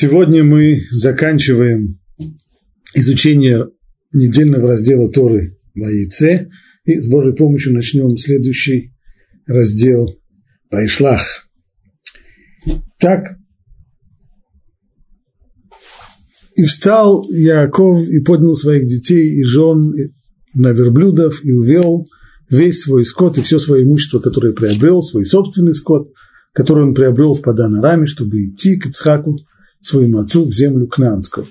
Сегодня мы заканчиваем изучение недельного раздела Торы Ваице и с Божьей помощью начнем следующий раздел Вайшлах. Так, и встал Яаков и поднял своих детей и жен на верблюдов и увел весь свой скот и все свое имущество, которое приобрел, свой собственный скот, который он приобрел в Падан-Араме, чтобы идти к Ицхаку, своему отцу в землю Кнанскую.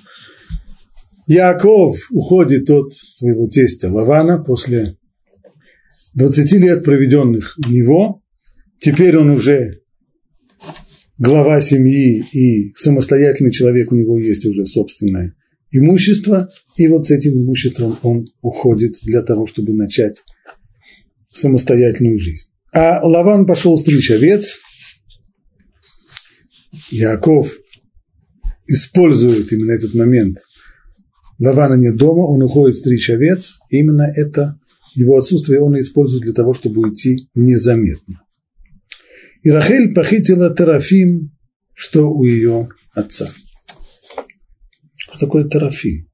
Яков уходит от своего тестя Лавана после 20 лет, проведенных у него. Теперь он уже глава семьи и самостоятельный человек, у него есть уже собственное имущество, и вот с этим имуществом он уходит для того, чтобы начать самостоятельную жизнь. А Лаван пошел стричь овец, Яков использует именно этот момент. Лавана нет дома, он уходит стричь овец. Именно это его отсутствие он использует для того, чтобы уйти незаметно. И Рахель похитила Терафим, что у ее отца. Что такое Терафим?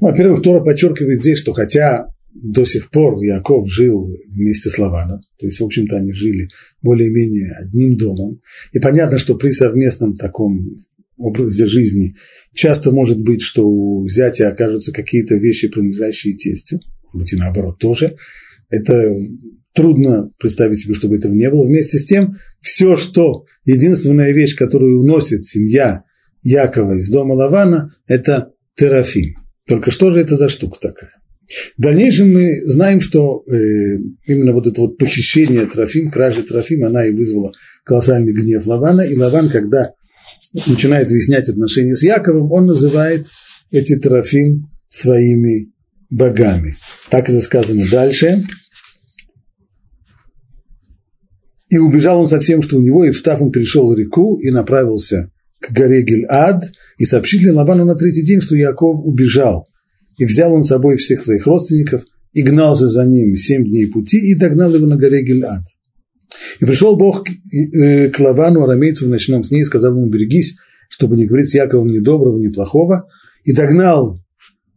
Во-первых, Тора подчеркивает здесь, что хотя до сих пор Яков жил вместе с Лаваном, то есть, в общем-то, они жили более-менее одним домом. И понятно, что при совместном таком образе жизни часто может быть, что у зятя окажутся какие-то вещи, принадлежащие тестю, быть и наоборот тоже. Это трудно представить себе, чтобы этого не было. Вместе с тем, все, что единственная вещь, которую уносит семья Якова из дома Лавана, это терафим. Только что же это за штука такая? В дальнейшем мы знаем, что э, именно вот это вот похищение Трофим, кражи Трофим, она и вызвала колоссальный гнев Лавана. И Лаван, когда начинает выяснять отношения с Яковом, он называет эти Трофим своими богами. Так это сказано дальше. И убежал он со всем, что у него, и встав, он перешел реку и направился к горе Гильад, и сообщили Лавану на третий день, что Яков убежал – и взял он с собой всех своих родственников, и гнался за ним семь дней пути, и догнал его на горе Гильад. И пришел Бог к э, Лавану, арамейцу, в ночном сне, и сказал ему, берегись, чтобы не говорить с Яковом ни доброго, ни плохого. И догнал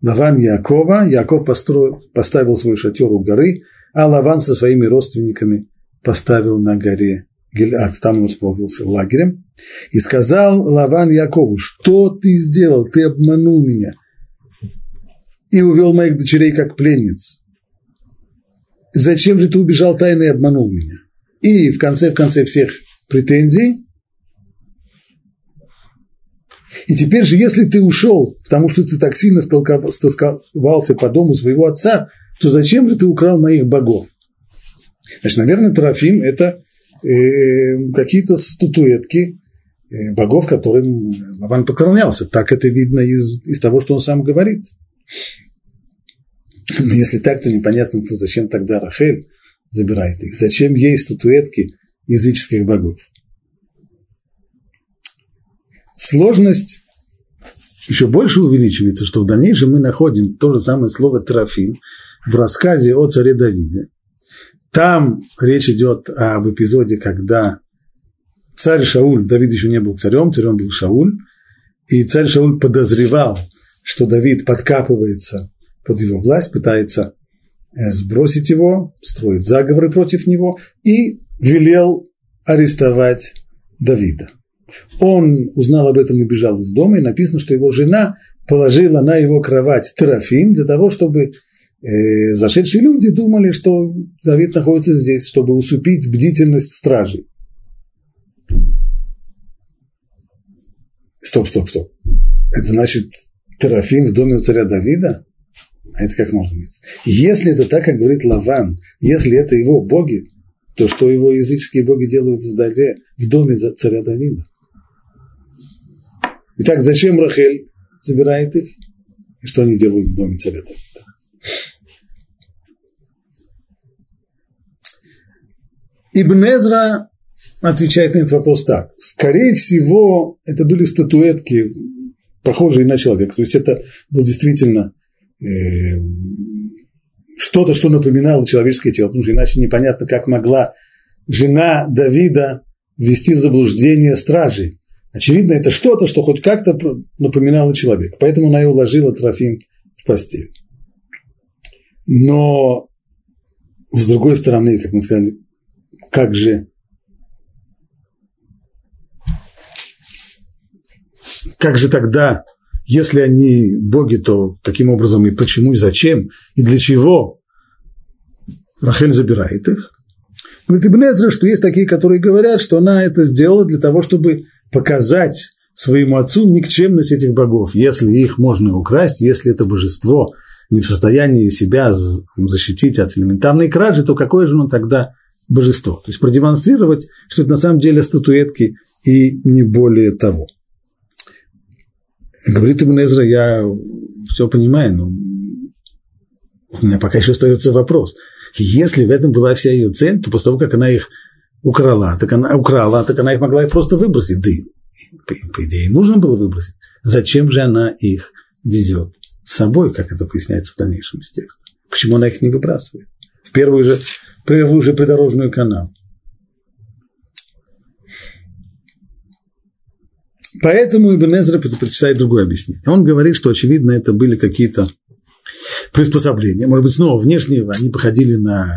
Лаван Якова, Яков построил, поставил свой шатер у горы, а Лаван со своими родственниками поставил на горе Гильад, там он расположился лагерем. И сказал Лаван Якову, что ты сделал, ты обманул меня – и увел моих дочерей как пленниц. Зачем же ты убежал тайно и обманул меня? И в конце, в конце всех претензий, и теперь же, если ты ушел, потому что ты так сильно стосковался по дому своего отца, то зачем же ты украл моих богов? Значит, наверное, Трофим – это э, какие-то статуэтки э, богов, которым Лаван поклонялся. Так это видно из, из того, что он сам говорит – но если так, то непонятно, то зачем тогда Рахель забирает их? Зачем ей статуэтки языческих богов? Сложность еще больше увеличивается, что в дальнейшем мы находим то же самое слово «трофим» в рассказе о царе Давиде. Там речь идет об эпизоде, когда царь Шауль, Давид еще не был царем, царем был Шауль, и царь Шауль подозревал, что Давид подкапывается под его власть, пытается э, сбросить его, строит заговоры против него и велел арестовать Давида. Он узнал об этом и бежал из дома, и написано, что его жена положила на его кровать трофим для того, чтобы э, зашедшие люди думали, что Давид находится здесь, чтобы усупить бдительность стражей. Стоп, стоп, стоп. Это значит, Терафим в доме у царя Давида? А это как может быть? Если это так, как говорит Лаван, если это его боги, то что его языческие боги делают вдали, в доме царя Давида? Итак, зачем Рахель забирает их? И что они делают в доме царя Давида? Ибн Эзра отвечает на этот вопрос так. Скорее всего, это были статуэтки похожие на человека. То есть это был действительно э, что-то, что напоминало человеческое тело, потому что иначе непонятно, как могла жена Давида ввести в заблуждение стражей. Очевидно, это что-то, что хоть как-то напоминало человека. Поэтому она и уложила Трофим в постель. Но, с другой стороны, как мы сказали, как же как же тогда, если они боги, то каким образом и почему, и зачем, и для чего Рахель забирает их? Говорит Ибн Эзра, что есть такие, которые говорят, что она это сделала для того, чтобы показать своему отцу никчемность этих богов. Если их можно украсть, если это божество не в состоянии себя защитить от элементарной кражи, то какое же оно тогда божество? То есть продемонстрировать, что это на самом деле статуэтки и не более того. Говорит Ибн Эзра, я все понимаю, но у меня пока еще остается вопрос. Если в этом была вся ее цель, то после того, как она их украла, так она, украла, так она их могла их просто выбросить. Да и, по, по идее, нужно было выбросить. Зачем же она их везет с собой, как это поясняется в дальнейшем из текста? Почему она их не выбрасывает? В первую же, первую же придорожную канал. Поэтому Ибн Эзра предпочитает другое объяснение. Он говорит, что, очевидно, это были какие-то приспособления. Может быть, снова внешне они походили на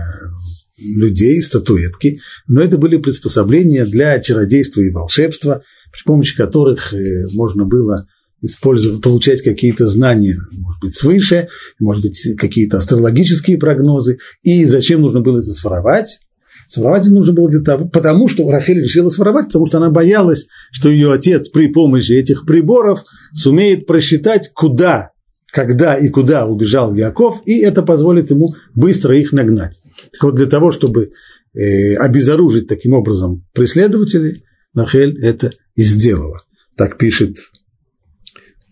людей, статуэтки, но это были приспособления для чародейства и волшебства, при помощи которых э, можно было использовать, получать какие-то знания, может быть, свыше, может быть, какие-то астрологические прогнозы. И зачем нужно было это своровать? Своровать нужно было для того, потому что Рахель решила своровать, потому что она боялась, что ее отец при помощи этих приборов сумеет просчитать, куда, когда и куда убежал Яков, и это позволит ему быстро их нагнать. Так вот, для того, чтобы э, обезоружить таким образом преследователей, Рахель это и сделала. Так пишет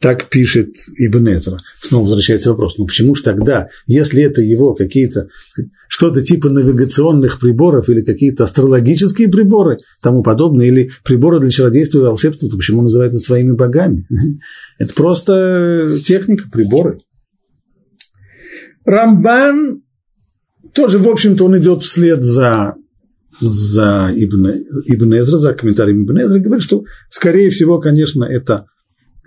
так пишет Ибн Эзра. Снова возвращается вопрос, ну почему же тогда, если это его какие-то, что-то типа навигационных приборов или какие-то астрологические приборы, тому подобное, или приборы для чародейства и волшебства, то почему называют это своими богами? Это просто техника, приборы. Рамбан тоже, в общем-то, он идет вслед за, за Ибн, Ибн Эзра, за комментарием Ибн Эзра, говорит, что, скорее всего, конечно, это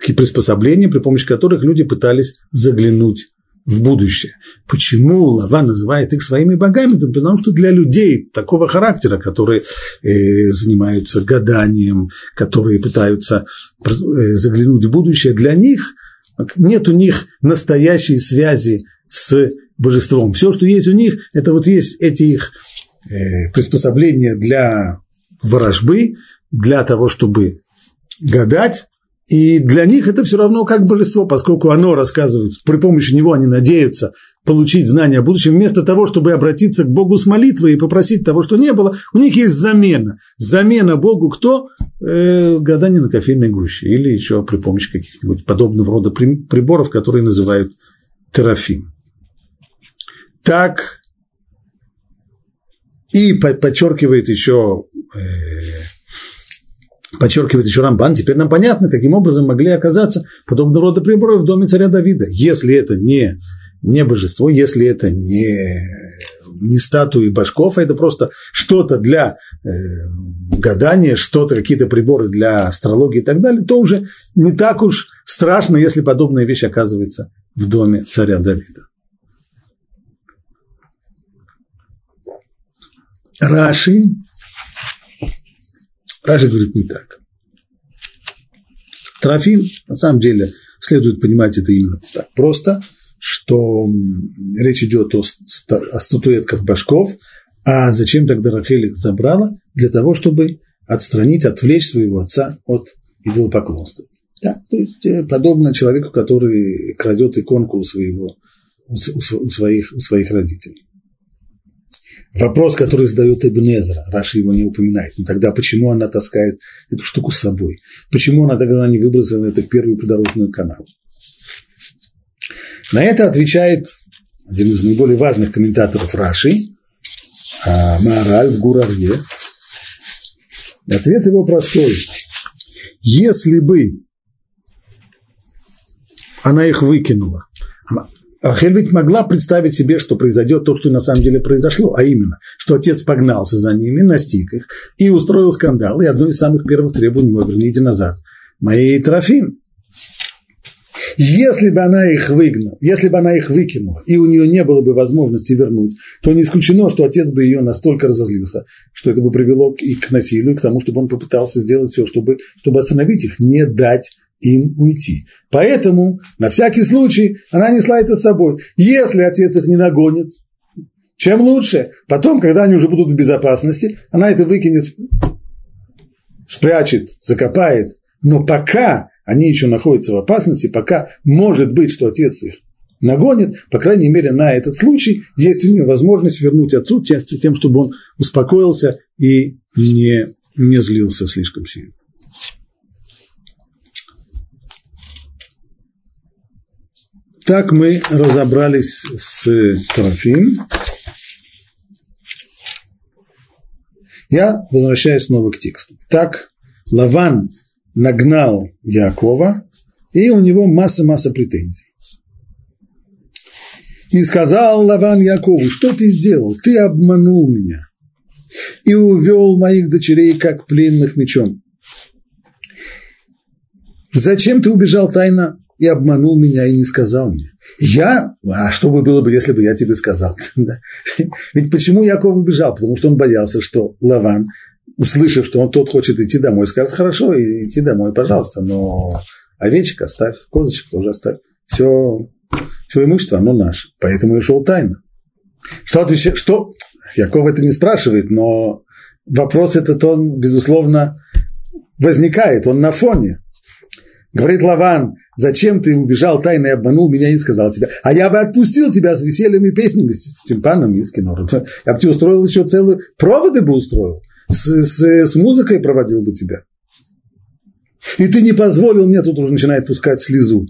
приспособления, при помощи которых люди пытались заглянуть в будущее. Почему Лава называет их своими богами? Это потому что для людей такого характера, которые э, занимаются гаданием, которые пытаются э, заглянуть в будущее, для них нет у них настоящей связи с божеством. Все, что есть у них, это вот есть эти их э, приспособления для ворожбы, для того, чтобы гадать, и для них это все равно как божество, поскольку оно рассказывает, при помощи него они надеются получить знания о будущем, вместо того, чтобы обратиться к Богу с молитвой и попросить того, что не было, у них есть замена. Замена Богу кто? Э, гадание на кофейной гуще или еще при помощи каких-нибудь подобного рода приборов, которые называют терафим. Так и подчеркивает еще э, подчеркивает еще Рамбан, теперь нам понятно, каким образом могли оказаться подобного рода приборы в доме царя Давида. Если это не, не божество, если это не, не статуи башков, а это просто что-то для э, гадания, что-то, какие-то приборы для астрологии и так далее, то уже не так уж страшно, если подобная вещь оказывается в доме царя Давида. Раши Раши говорит не так. Трофим, на самом деле, следует понимать это именно так просто, что речь идет о, о статуэтках башков, а зачем тогда Рахель их забрала? Для того, чтобы отстранить, отвлечь своего отца от идолопоклонства. Да, то есть э, подобно человеку, который крадет иконку у, своего, у, своих, у своих родителей. Вопрос, который задает Эбенезра, Раша его не упоминает. Но тогда почему она таскает эту штуку с собой? Почему она тогда не выбросила это в первую придорожную канаву? На это отвечает один из наиболее важных комментаторов Раши, а, Маораль в Гуравье. Ответ его простой. Если бы она их выкинула, Рахель ведь могла представить себе, что произойдет то, что на самом деле произошло, а именно, что отец погнался за ними, настиг их и устроил скандал, и одно из самых первых требований его верните назад. Мои трофим. Если бы она их выгнала, если бы она их выкинула, и у нее не было бы возможности вернуть, то не исключено, что отец бы ее настолько разозлился, что это бы привело и к насилию, и к тому, чтобы он попытался сделать все, чтобы, чтобы остановить их, не дать им уйти. Поэтому, на всякий случай, она несла это с собой. Если отец их не нагонит, чем лучше. Потом, когда они уже будут в безопасности, она это выкинет, спрячет, закопает. Но пока они еще находятся в опасности, пока может быть, что отец их нагонит, по крайней мере, на этот случай есть у нее возможность вернуть отцу тем, чтобы он успокоился и не, не злился слишком сильно. Так мы разобрались с Трофим. Я возвращаюсь снова к тексту. Так Лаван нагнал Якова, и у него масса-масса претензий. И сказал Лаван Якову, что ты сделал? Ты обманул меня и увел моих дочерей, как пленных мечом. Зачем ты убежал тайно и обманул меня и не сказал мне? Я? А что бы было бы, если бы я тебе сказал? Ведь почему Яков убежал? Потому что он боялся, что Лаван услышав, что он тот хочет идти домой, скажет, хорошо, идти домой, пожалуйста, но овечек оставь, козочек тоже оставь. Все, все имущество, оно наше. Поэтому и ушел тайно. Что отвечает, что? Яков это не спрашивает, но вопрос этот, он, безусловно, возникает, он на фоне. Говорит Лаван, зачем ты убежал тайно и обманул меня и не сказал тебе? А я бы отпустил тебя с весельем и песнями, с тимпаном и с кинором. Я бы тебе устроил еще целые проводы бы устроил с, с, с музыкой проводил бы тебя. И ты не позволил мне, тут уже начинает пускать слезу.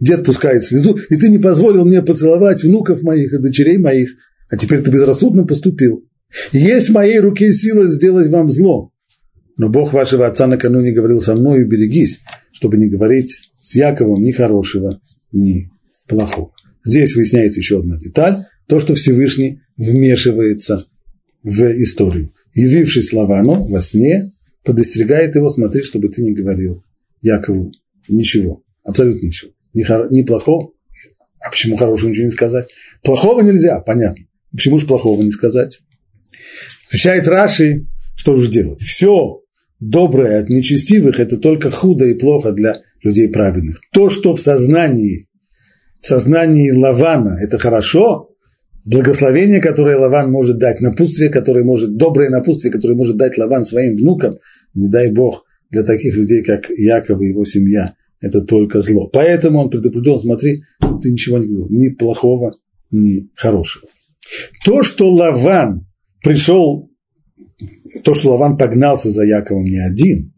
Дед пускает слезу, и ты не позволил мне поцеловать внуков моих и дочерей моих, а теперь ты безрассудно поступил. Есть в моей руке сила сделать вам зло. Но Бог вашего отца накануне говорил со мной, берегись, чтобы не говорить с Яковом ни хорошего, ни плохого. Здесь выясняется еще одна деталь, то, что Всевышний вмешивается в историю явившись Лавану во сне, подостерегает его, смотри, чтобы ты не говорил Якову ничего, абсолютно ничего. Ни, хор- ни плохого, а почему хорошего ничего не сказать? Плохого нельзя, понятно. Почему же плохого не сказать? Отвечает Раши, что же делать? Все доброе от нечестивых – это только худо и плохо для людей праведных. То, что в сознании, в сознании Лавана – это хорошо, благословение, которое Лаван может дать, напутствие, которое может, доброе напутствие, которое может дать Лаван своим внукам, не дай Бог, для таких людей, как Яков и его семья, это только зло. Поэтому он предупрежден, смотри, ты ничего не говорил, ни плохого, ни хорошего. То, что Лаван пришел, то, что Лаван погнался за Яковом не один,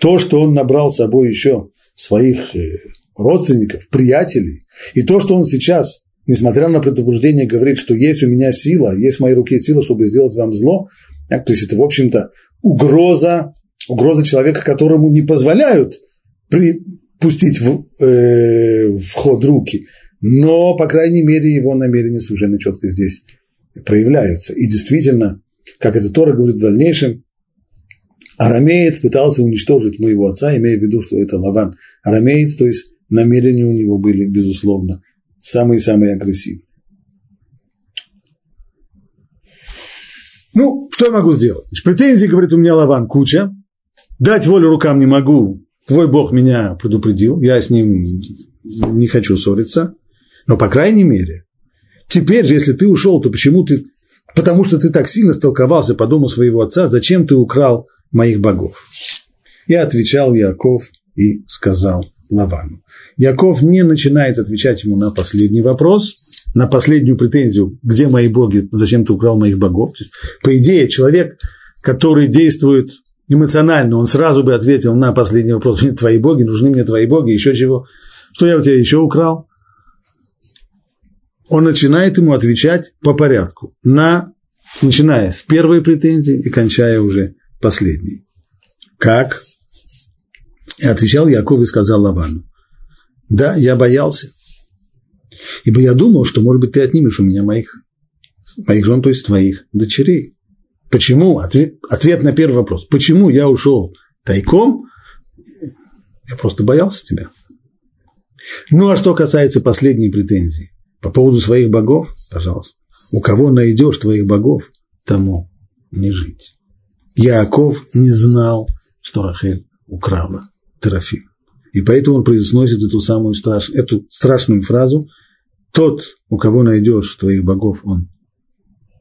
то, что он набрал с собой еще своих э, родственников, приятелей, и то, что он сейчас несмотря на предупреждение, говорит, что есть у меня сила, есть в моей руке сила, чтобы сделать вам зло, то есть это, в общем-то, угроза, угроза человека, которому не позволяют при, пустить в, э, в ход руки, но, по крайней мере, его намерения совершенно четко здесь проявляются. И действительно, как это Тора говорит в дальнейшем, арамеец пытался уничтожить моего отца, имея в виду, что это Лаван. Арамеец, то есть намерения у него были, безусловно, самые-самые агрессивные. Ну, что я могу сделать? Претензии, говорит, у меня Лаван куча. Дать волю рукам не могу. Твой Бог меня предупредил. Я с ним не хочу ссориться. Но, по крайней мере, теперь же, если ты ушел, то почему ты... Потому что ты так сильно столковался по дому своего отца, зачем ты украл моих богов? Я отвечал Яков и сказал Лавану. Яков не начинает отвечать ему на последний вопрос, на последнюю претензию, где мои боги, зачем ты украл моих богов. То есть, по идее, человек, который действует эмоционально, он сразу бы ответил на последний вопрос, твои боги, нужны мне твои боги, еще чего, что я у тебя еще украл. Он начинает ему отвечать по порядку, на, начиная с первой претензии и кончая уже последней. Как? И отвечал Яков и сказал Лавану, да, я боялся. Ибо я думал, что, может быть, ты отнимешь у меня моих, моих жен, то есть твоих дочерей. Почему? Ответ, ответ на первый вопрос. Почему я ушел тайком? Я просто боялся тебя. Ну, а что касается последней претензии по поводу своих богов, пожалуйста, у кого найдешь твоих богов, тому не жить. Яаков не знал, что Рахель украла Терафим. И поэтому он произносит эту самую страш, эту страшную фразу «Тот, у кого найдешь твоих богов, он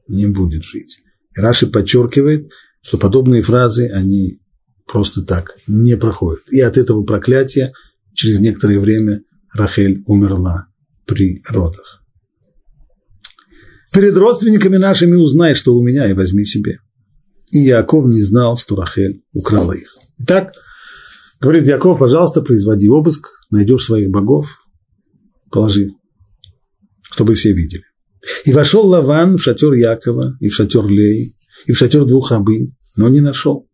не будет жить». И Раши подчеркивает, что подобные фразы, они просто так не проходят. И от этого проклятия через некоторое время Рахель умерла при родах. Перед родственниками нашими узнай, что у меня, и возьми себе. И Яков не знал, что Рахель украла их. Итак, говорит Яков, пожалуйста, производи обыск, найдешь своих богов, положи, чтобы все видели. И вошел Лаван в шатер Якова, и в шатер Леи, и в шатер двух рабынь, но не нашел.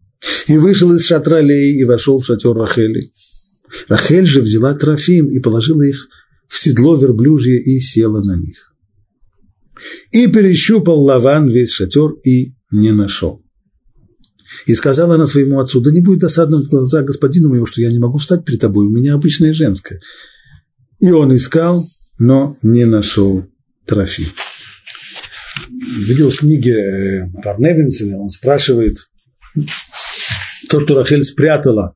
И вышел из шатра Леи и вошел в шатер Рахели. Рахель же взяла трофим и положила их в седло верблюжье и села на них. И перещупал Лаван весь шатер и не нашел. И сказала она своему отцу, да не будет досадно в глаза господину моего, что я не могу встать перед тобой, у меня обычная женская. И он искал, но не нашел трофим. Видел в книге э, Равневинцеля, он спрашивает, то, что Рахель спрятала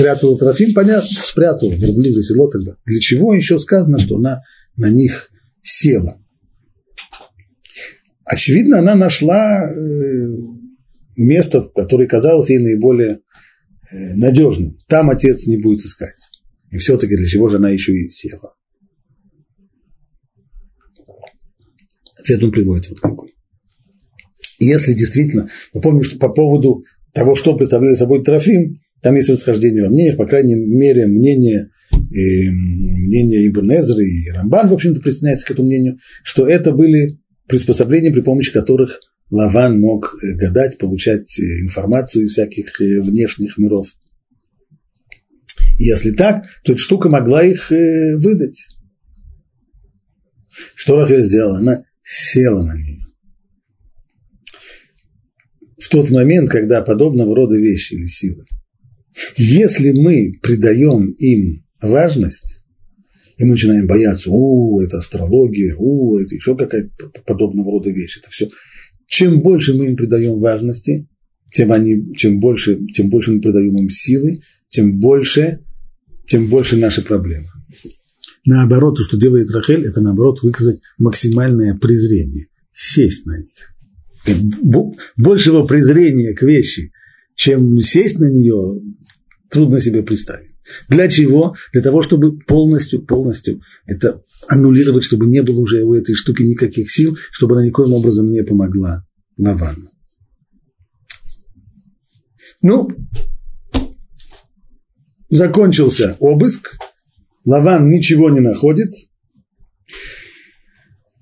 спрятала Трофим, понятно, спрятала верблюжье седло тогда. Для чего еще сказано, что она на них села? Очевидно, она нашла э, место, которое казалось ей наиболее э, надежным. Там отец не будет искать. И все-таки для чего же она еще и села? Ответ он приводит вот какой. Если действительно, мы помним, что по поводу того, что представляет собой Трофим, там есть расхождение во мнениях, по крайней мере, мнение, и, э, мнение Ибн Эзры и Рамбан, в общем-то, присоединяется к этому мнению, что это были приспособления, при помощи которых Лаван мог э, гадать, получать э, информацию из всяких внешних миров. Если так, то эта штука могла их выдать. Что Рахель сделала? Она села на нее. В тот момент, когда подобного рода вещи или силы если мы придаем им важность, и мы начинаем бояться, о, это астрология, о, это еще какая-то подобного рода вещь, это все. Чем больше мы им придаем важности, тем, они, чем, больше, тем больше мы придаем им силы, тем больше, тем больше наши проблемы. Наоборот, то, что делает Рахель, это наоборот выказать максимальное презрение, сесть на них. Большего презрения к вещи, чем сесть на нее, трудно себе представить. Для чего? Для того, чтобы полностью, полностью это аннулировать, чтобы не было уже у этой штуки никаких сил, чтобы она никоим образом не помогла Лавану. Ну, закончился обыск, Лаван ничего не находит,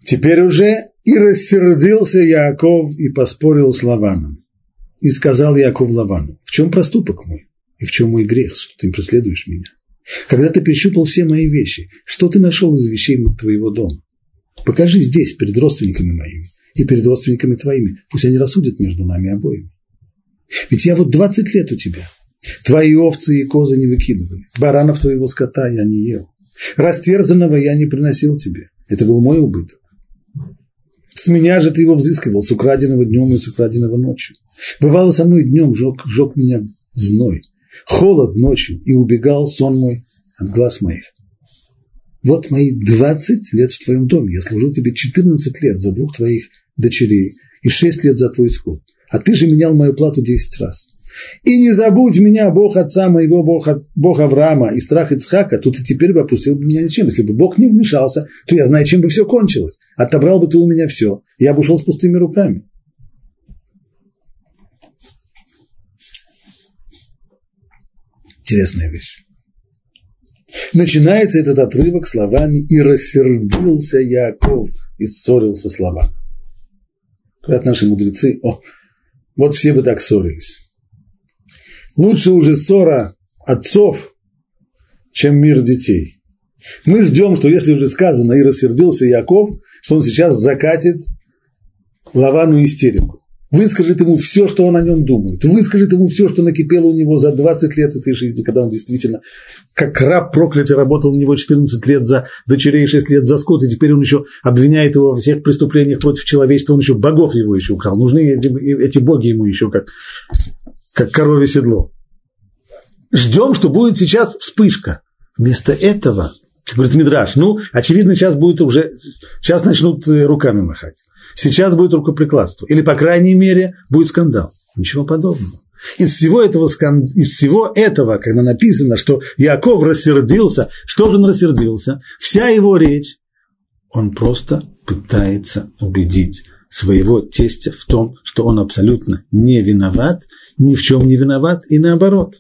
теперь уже и рассердился Яаков и поспорил с Лаваном. И сказал Яков Лавану, в чем проступок мой? И в чем мой грех, что ты преследуешь меня? Когда ты перещупал все мои вещи, что ты нашел из вещей твоего дома? Покажи здесь, перед родственниками моими и перед родственниками твоими. Пусть они рассудят между нами обоими. Ведь я вот 20 лет у тебя. Твои овцы и козы не выкидывали. Баранов твоего скота я не ел. Растерзанного я не приносил тебе. Это был мой убыток. С меня же ты его взыскивал, с украденного днем и с украденного ночью. Бывало со мной днем, жег, жег меня зной холод ночью, и убегал сон мой от глаз моих. Вот мои 20 лет в твоем доме. Я служил тебе 14 лет за двух твоих дочерей и 6 лет за твой скот. А ты же менял мою плату 10 раз. И не забудь меня, Бог отца моего, Бог, Бог Авраама и страх Ицхака, тут и теперь бы опустил бы меня ничем. Если бы Бог не вмешался, то я знаю, чем бы все кончилось. Отобрал бы ты у меня все. Я бы ушел с пустыми руками. Интересная вещь. Начинается этот отрывок словами «И рассердился Яков и ссорился с Лаваном». Говорят наши мудрецы, о, вот все бы так ссорились. Лучше уже ссора отцов, чем мир детей. Мы ждем, что если уже сказано и рассердился Яков, что он сейчас закатит Лавану истерику. Выскажет ему все, что он о нем думает. Выскажет ему все, что накипело у него за 20 лет этой жизни, когда он действительно, как раб проклятый, работал у него 14 лет за дочерей, 6 лет за скот, и теперь он еще обвиняет его во всех преступлениях против человечества, он еще богов его еще украл. Нужны эти, эти боги ему еще как, как коровье седло. Ждем, что будет сейчас вспышка. Вместо этого, говорит Мидраш, ну, очевидно, сейчас будет уже, сейчас начнут э, руками махать. Сейчас будет рукоприкладство. Или, по крайней мере, будет скандал. Ничего подобного. Из всего этого, из всего этого, когда написано, что Яков рассердился, что же он рассердился? Вся его речь, он просто пытается убедить своего тестя в том, что он абсолютно не виноват, ни в чем не виноват, и наоборот.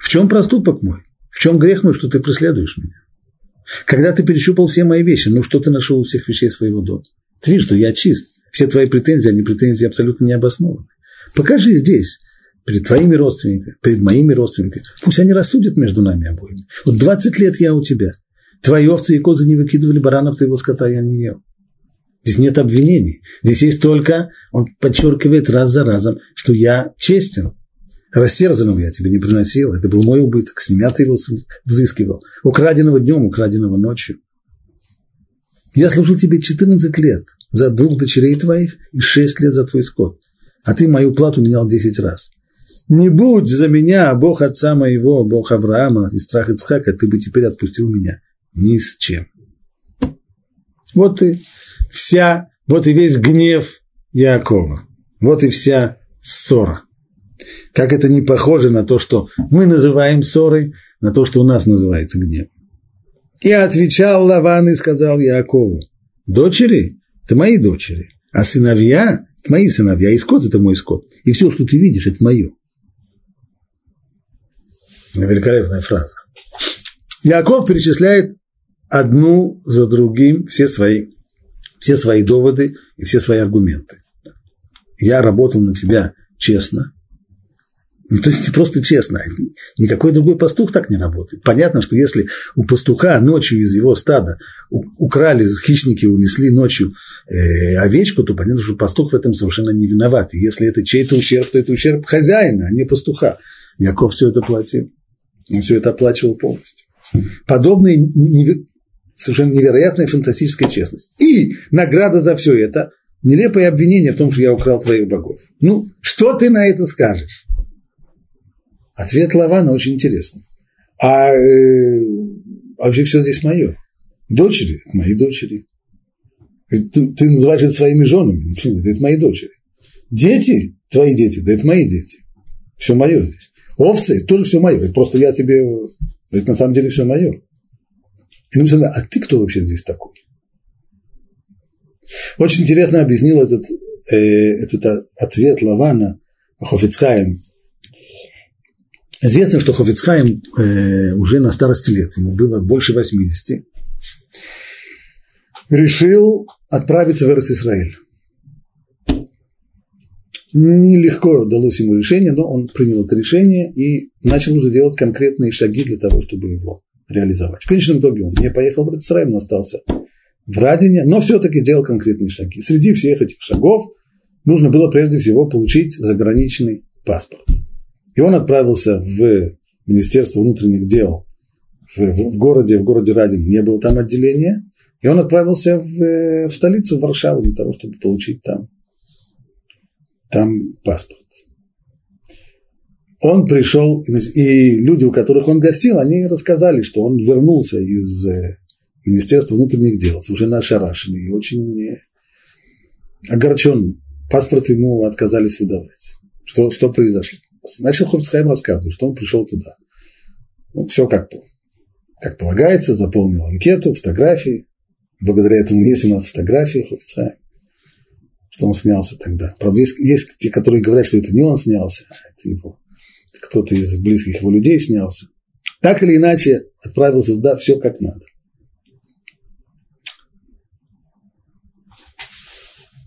В чем проступок мой? В чем грех мой, что ты преследуешь меня? Когда ты перещупал все мои вещи, ну что ты нашел у всех вещей своего дома? Ты видишь, что я чист. Все твои претензии, они претензии абсолютно не обоснованы. Покажи здесь, перед твоими родственниками, перед моими родственниками. Пусть они рассудят между нами обоими. Вот 20 лет я у тебя. Твои овцы и козы не выкидывали баранов твоего скота, я не ел. Здесь нет обвинений. Здесь есть только, он подчеркивает раз за разом, что я честен. Растерзанного я тебе не приносил, это был мой убыток, с его взыскивал. Украденного днем, украденного ночью. Я служил тебе 14 лет за двух дочерей твоих и 6 лет за твой скот, а ты мою плату менял 10 раз. Не будь за меня, Бог отца моего, Бог Авраама и страх Ицхака, ты бы теперь отпустил меня ни с чем. Вот и вся, вот и весь гнев Якова, вот и вся ссора – как это не похоже на то, что мы называем ссорой, на то, что у нас называется гневом. И отвечал Лаван и сказал Якову, дочери – это мои дочери, а сыновья – это мои сыновья, и скот – это мой скот, и все, что ты видишь, это мое. Великолепная фраза. Яков перечисляет одну за другим все свои, все свои доводы и все свои аргументы. Я работал на тебя честно, ну, то есть просто честно, никакой другой пастух так не работает. Понятно, что если у пастуха ночью из его стада украли, хищники унесли ночью э, овечку, то понятно, что пастух в этом совершенно не виноват. И если это чей-то ущерб, то это ущерб хозяина, а не пастуха. Яков все это платил. Он все это оплачивал полностью. Подобная совершенно невероятная фантастическая честность. И награда за все это – нелепое обвинение в том, что я украл твоих богов. Ну, что ты на это скажешь? Ответ Лавана очень интересный. А э, вообще все здесь мое. Дочери – мои дочери. Ты, ты называешь это своими женами. Да это мои дочери. Дети – твои дети. Да это мои дети. Все мое здесь. Овцы – это тоже все мое. Это просто я тебе… Это на самом деле все мое. И написано, а ты кто вообще здесь такой? Очень интересно объяснил этот, э, этот ответ Лавана Хофицхайм Известно, что Хофицхайм э, уже на старости лет, ему было больше 80, решил отправиться в Иерусалим. Нелегко далось ему решение, но он принял это решение и начал уже делать конкретные шаги для того, чтобы его реализовать. В конечном итоге он не поехал в Иерусалим, но остался в Радине, но все-таки делал конкретные шаги. Среди всех этих шагов нужно было прежде всего получить заграничный паспорт – и он отправился в Министерство внутренних дел в, в, в городе, в городе Радин не было там отделения, и он отправился в, в столицу, в Варшаву, для того, чтобы получить там, там паспорт. Он пришел, и люди, у которых он гостил, они рассказали, что он вернулся из э, Министерства внутренних дел, совершенно ошарашенный и очень э, огорченный. Паспорт ему отказались выдавать. Что, что произошло? Начал Хофицхайм рассказывать, что он пришел туда. Ну, все как, как полагается, заполнил анкету, фотографии. Благодаря этому есть у нас фотографии Хофицхайм, что он снялся тогда. Правда, есть, есть те, которые говорят, что это не он снялся, а это его, кто-то из близких его людей снялся. Так или иначе, отправился туда, все как надо.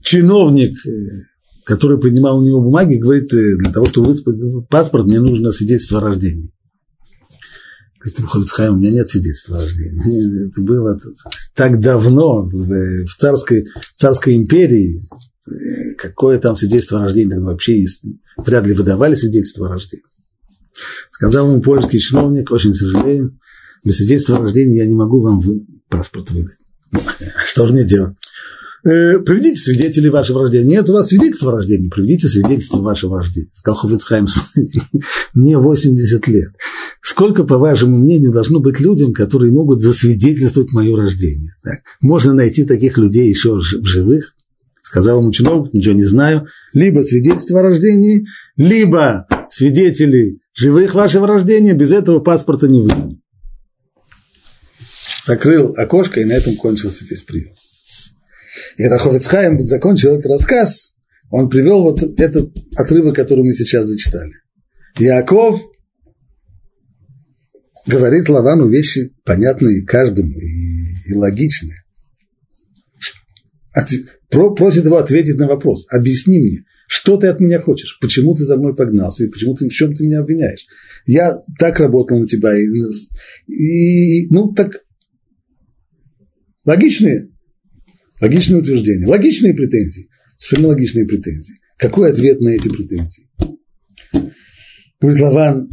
Чиновник э, который принимал у него бумаги, говорит, «Э, для того, чтобы выдать паспорт, мне нужно свидетельство о рождении. Говорит, Хофицхайм, у меня нет свидетельства о рождении. Это было так давно, в царской, царской империи, какое там свидетельство о рождении, тогда вообще есть, вряд ли выдавали свидетельство о рождении. Сказал ему польский чиновник, очень сожалею, без свидетельства о рождении я не могу вам паспорт выдать. А что же мне делать? Э, приведите свидетелей вашего рождения. Нет у вас свидетельства о рождении, приведите свидетельство вашего рождения. Сказал Хофицхайм, мне 80 лет. Сколько, по вашему мнению, должно быть людям, которые могут засвидетельствовать мое рождение? Так? Можно найти таких людей еще в живых? Сказал ему чиновник, ничего не знаю. Либо свидетельство о рождении, либо свидетели живых вашего рождения, без этого паспорта не выйдут. Закрыл окошко, и на этом кончился весь прием. И когда Хофицхайм закончил этот рассказ, он привел вот этот отрывок, который мы сейчас зачитали. Яков говорит Лавану вещи понятные каждому и, и логичные. От, про, просит его ответить на вопрос. Объясни мне, что ты от меня хочешь? Почему ты за мной погнался? И почему ты в чем ты меня обвиняешь? Я так работал на тебя. И, и ну, так логичные Логичные утверждения, логичные претензии, совершенно логичные претензии. Какой ответ на эти претензии? Говорит Лаван,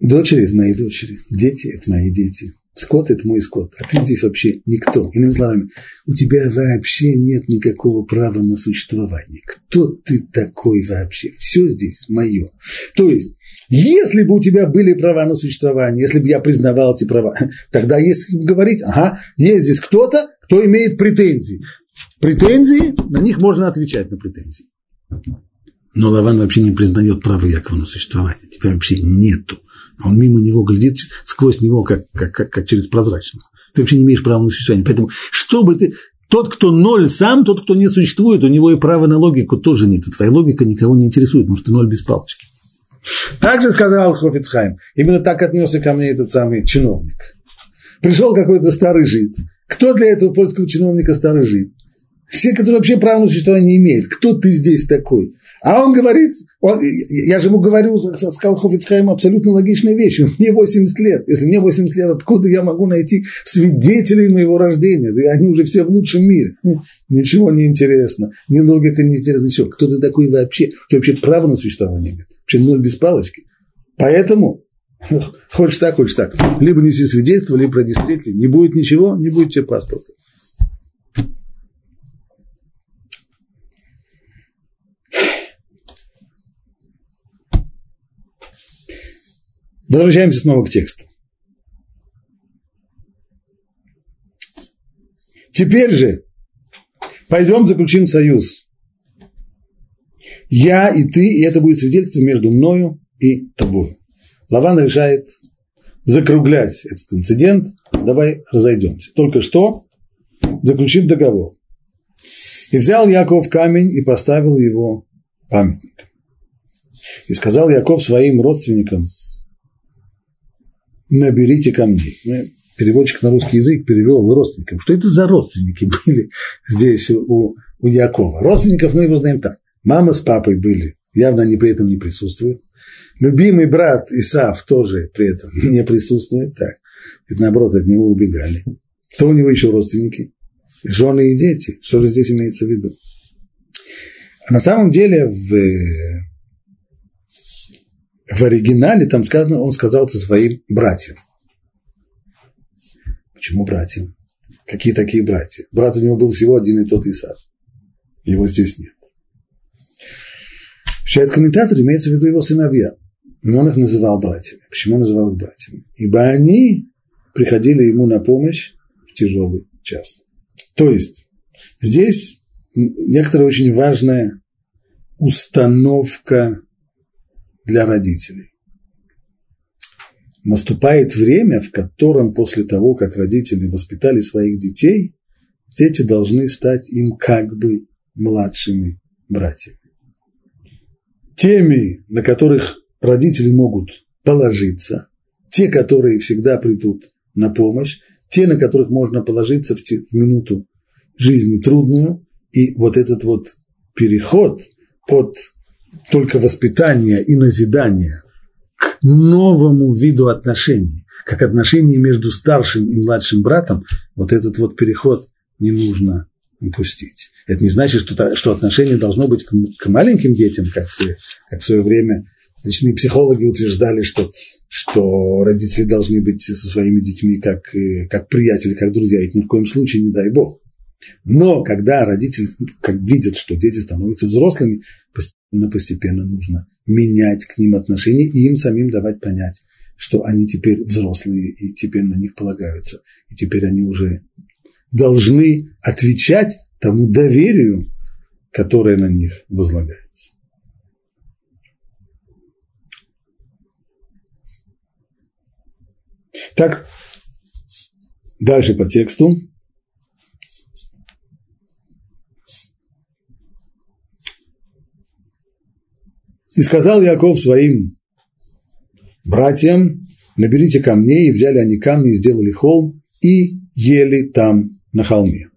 дочери – это мои дочери, дети – это мои дети, скот – это мой скот, а ты здесь вообще никто. Иными словами, у тебя вообще нет никакого права на существование. Кто ты такой вообще? Все здесь мое. То есть, если бы у тебя были права на существование, если бы я признавал эти права, тогда если говорить, ага, есть здесь кто-то, кто имеет претензии. Претензии, на них можно отвечать на претензии. Но Лаван вообще не признает право Якова на существование. Тебя вообще нету. Он мимо него глядит сквозь него, как, как, как, как через прозрачного. Ты вообще не имеешь права на существование. Поэтому, чтобы ты... Тот, кто ноль сам, тот, кто не существует, у него и права на логику тоже нет. И твоя логика никого не интересует, потому что ты ноль без палочки. Также сказал Хофицхайм, именно так отнесся ко мне этот самый чиновник. Пришел какой-то старый жид, кто для этого польского чиновника старый жид? Все, которые вообще права на существование не имеют. Кто ты здесь такой? А он говорит, он, я же ему говорю, сказал Хофицхайм абсолютно логичная вещь. Мне 80 лет. Если мне 80 лет, откуда я могу найти свидетелей моего рождения? Да они уже все в лучшем мире. Ничего не интересно. Ни логика не интересна. Ничего. Кто ты такой вообще? У тебя вообще права на существование нет. Вообще ноль без палочки. Поэтому Хочешь так, хочешь так. Либо неси свидетельство, либо продистритли. Не будет ничего, не будет тебе паспорта. Возвращаемся снова к тексту. Теперь же пойдем заключим союз. Я и ты, и это будет свидетельство между мною и тобой. Лаван решает закруглять этот инцидент, давай разойдемся. Только что заключим договор. И взял Яков камень и поставил его памятником. И сказал Яков своим родственникам, наберите камней. Ну, переводчик на русский язык перевел родственникам. Что это за родственники были здесь у, у Якова? Родственников мы его знаем так. Мама с папой были, явно они при этом не присутствуют. Любимый брат Исав тоже при этом не присутствует. Так, это наоборот, от него убегали. Кто у него еще родственники? Жены и дети. Что же здесь имеется в виду? А на самом деле в, в оригинале там сказано, он сказал это своим братьям. Почему братьям? Какие такие братья? Брат у него был всего один и тот Исав. Его здесь нет. Считает комментатор, имеется в виду его сыновья. Но он их называл братьями. Почему называл их братьями? Ибо они приходили ему на помощь в тяжелый час. То есть здесь некоторая очень важная установка для родителей. Наступает время, в котором после того, как родители воспитали своих детей, дети должны стать им как бы младшими братьями. Теми, на которых родители могут положиться, те, которые всегда придут на помощь, те, на которых можно положиться в, те, в минуту жизни трудную, и вот этот вот переход от только воспитания и назидания к новому виду отношений, как отношения между старшим и младшим братом, вот этот вот переход не нужно упустить. Это не значит, что, что отношение должно быть к, к маленьким детям, как, как в свое время различные психологи утверждали, что, что родители должны быть со своими детьми как, как приятели, как друзья. Это ни в коем случае не дай бог. Но когда родители как видят, что дети становятся взрослыми, постепенно-постепенно нужно менять к ним отношения и им самим давать понять, что они теперь взрослые и теперь на них полагаются. И теперь они уже должны отвечать тому доверию, которое на них возлагается. Так, дальше по тексту. И сказал Яков своим братьям, наберите камней, и взяли они камни, и сделали холм, и ели там на холме.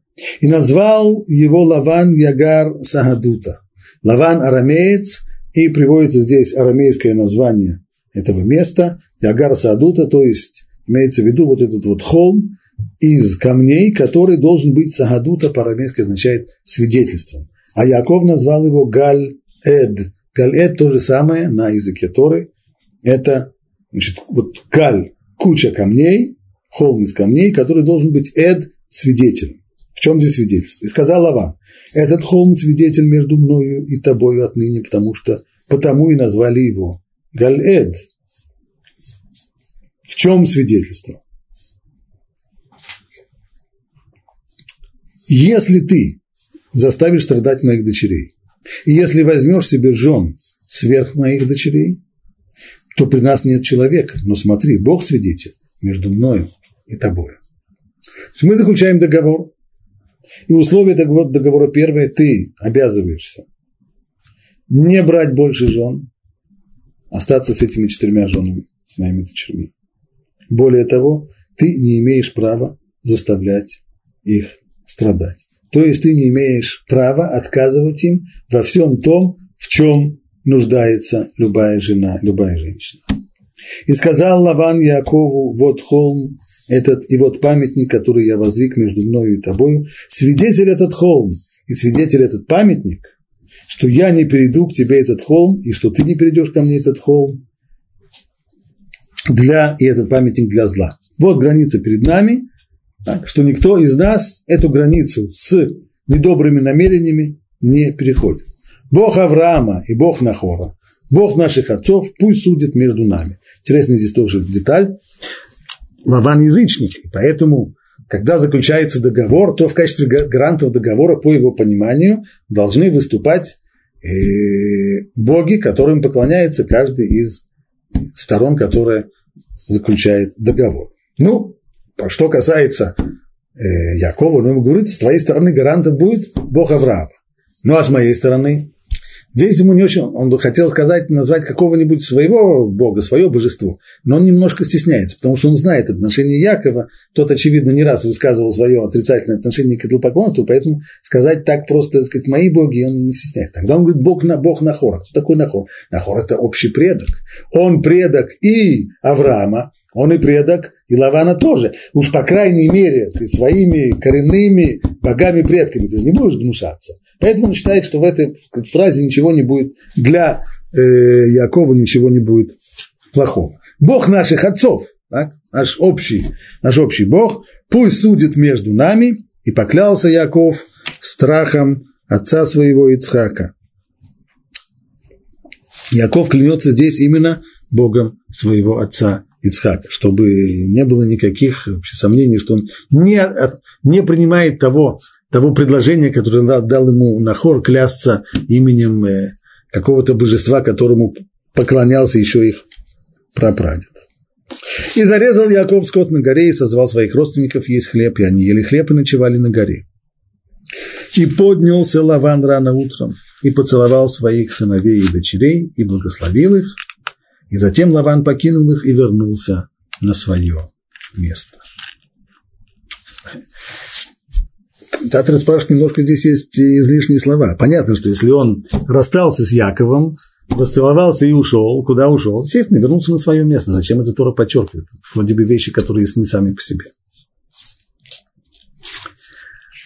И назвал его Лаван Ягар Сагадута. Лаван арамеец, и приводится здесь арамейское название этого места, Ягар Сагадута, то есть имеется в виду вот этот вот холм из камней, который должен быть Сагадута, по-арамейски означает свидетельством. А Яков назвал его Галь-Эд, Галь-эд то же самое на языке Торы. Это, значит, вот каль, куча камней, холм из камней, который должен быть эд свидетелем. В чем здесь свидетельство? И сказал Лаван, этот холм свидетель между мною и тобою отныне, потому что потому и назвали его Галь-эд. Чем свидетельство? Если ты заставишь страдать моих дочерей, и если возьмешь себе жен сверх моих дочерей, то при нас нет человека. Но смотри, Бог свидетель между мною и тобой. Мы заключаем договор. И условие договора, договора первое, ты обязываешься не брать больше жен, остаться с этими четырьмя женами, с моими дочерьми. Более того, ты не имеешь права заставлять их страдать. То есть ты не имеешь права отказывать им во всем том, в чем нуждается любая жена, любая женщина. И сказал Лаван Якову, вот холм этот, и вот памятник, который я воздвиг между мною и тобою, свидетель этот холм и свидетель этот памятник, что я не перейду к тебе этот холм, и что ты не перейдешь ко мне этот холм, для, и этот памятник для зла. Вот граница перед нами, так, что никто из нас эту границу с недобрыми намерениями не переходит. Бог Авраама и Бог Нахора, Бог наших отцов, пусть судит между нами. Интересная здесь тоже деталь. Лаван язычник, поэтому, когда заключается договор, то в качестве гарантов договора, по его пониманию, должны выступать э, боги, которым поклоняется каждый из сторон, которая заключает договор. Ну, что касается э, Якова, ну, ему говорит, с твоей стороны гарантом будет Бог Авраама. Ну, а с моей стороны, здесь ему не очень, он бы хотел сказать, назвать какого-нибудь своего Бога, свое божество, но он немножко стесняется, потому что он знает отношение Якова, тот, очевидно, не раз высказывал свое отрицательное отношение к идолопоклонству, поэтому сказать так просто, так сказать, мои боги, он не стесняется. Тогда он говорит, Бог, на, Бог Нахора. Кто такой Нахор? Нахор – это общий предок. Он предок и Авраама, он и предок, и Лавана тоже. Уж по крайней мере своими коренными богами-предками ты же не будешь гнушаться. Поэтому он считает, что в этой фразе ничего не будет, для э, Якова ничего не будет плохого. Бог наших отцов, так, наш, общий, наш общий Бог, пусть судит между нами, и поклялся Яков страхом отца своего Ицхака. Яков клянется здесь именно Богом своего отца Ицхака, чтобы не было никаких сомнений, что он не, не принимает того, того предложения, которое дал ему Нахор, клясться именем э, какого-то божества, которому поклонялся еще их прапрадед. И зарезал Яков скот на горе и созвал своих родственников есть хлеб, и они ели хлеб и ночевали на горе. И поднялся Лаван рано утром, и поцеловал своих сыновей и дочерей, и благословил их, и затем Лаван покинул их и вернулся на свое место. Татар спрашивает, немножко здесь есть излишние слова. Понятно, что если он расстался с Яковом, расцеловался и ушел. Куда ушел? Естественно, вернулся на свое место. Зачем это Тора подчеркивает? Вроде бы вещи, которые ясны сами по себе.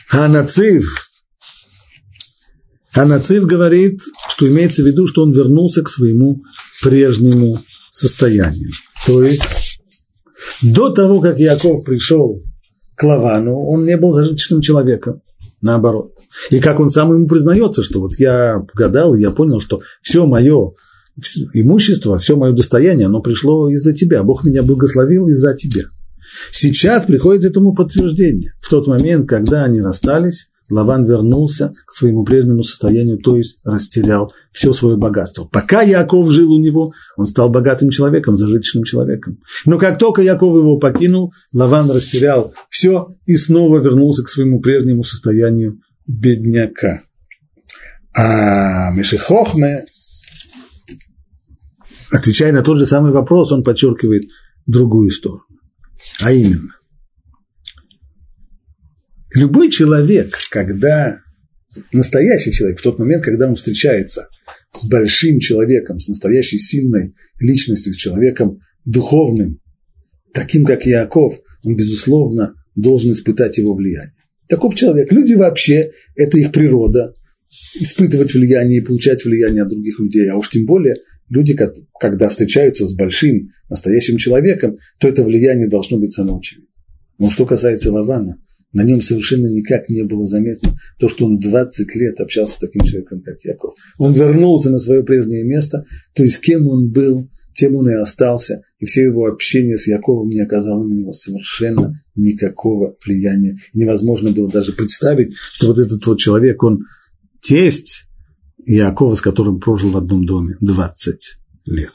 Ханацив. Ханацив говорит, что имеется в виду, что он вернулся к своему прежнему состоянию. То есть до того, как Яков пришел к Лавану, он не был зажиточным человеком, наоборот. И как он сам ему признается, что вот я гадал, я понял, что все мое имущество, все мое достояние, оно пришло из-за тебя. Бог меня благословил из-за тебя. Сейчас приходит этому подтверждение. В тот момент, когда они расстались, Лаван вернулся к своему прежнему состоянию, то есть растерял все свое богатство. Пока Яков жил у него, он стал богатым человеком, зажиточным человеком. Но как только Яков его покинул, Лаван растерял все и снова вернулся к своему прежнему состоянию бедняка. А Мешехохме, отвечая на тот же самый вопрос, он подчеркивает другую сторону. А именно, любой человек, когда настоящий человек, в тот момент, когда он встречается с большим человеком, с настоящей сильной личностью, с человеком духовным, таким как Яков, он, безусловно, должен испытать его влияние. Таков человек. Люди вообще, это их природа, испытывать влияние и получать влияние от других людей, а уж тем более люди, когда встречаются с большим, настоящим человеком, то это влияние должно быть самоочевидно. Но что касается Лавана, на нем совершенно никак не было заметно то, что он 20 лет общался с таким человеком, как Яков. Он вернулся на свое прежнее место, то есть кем он был, тем он и остался, и все его общение с Яковом не оказало на него совершенно никакого влияния. И невозможно было даже представить, что вот этот вот человек, он тесть Якова, с которым прожил в одном доме 20 лет.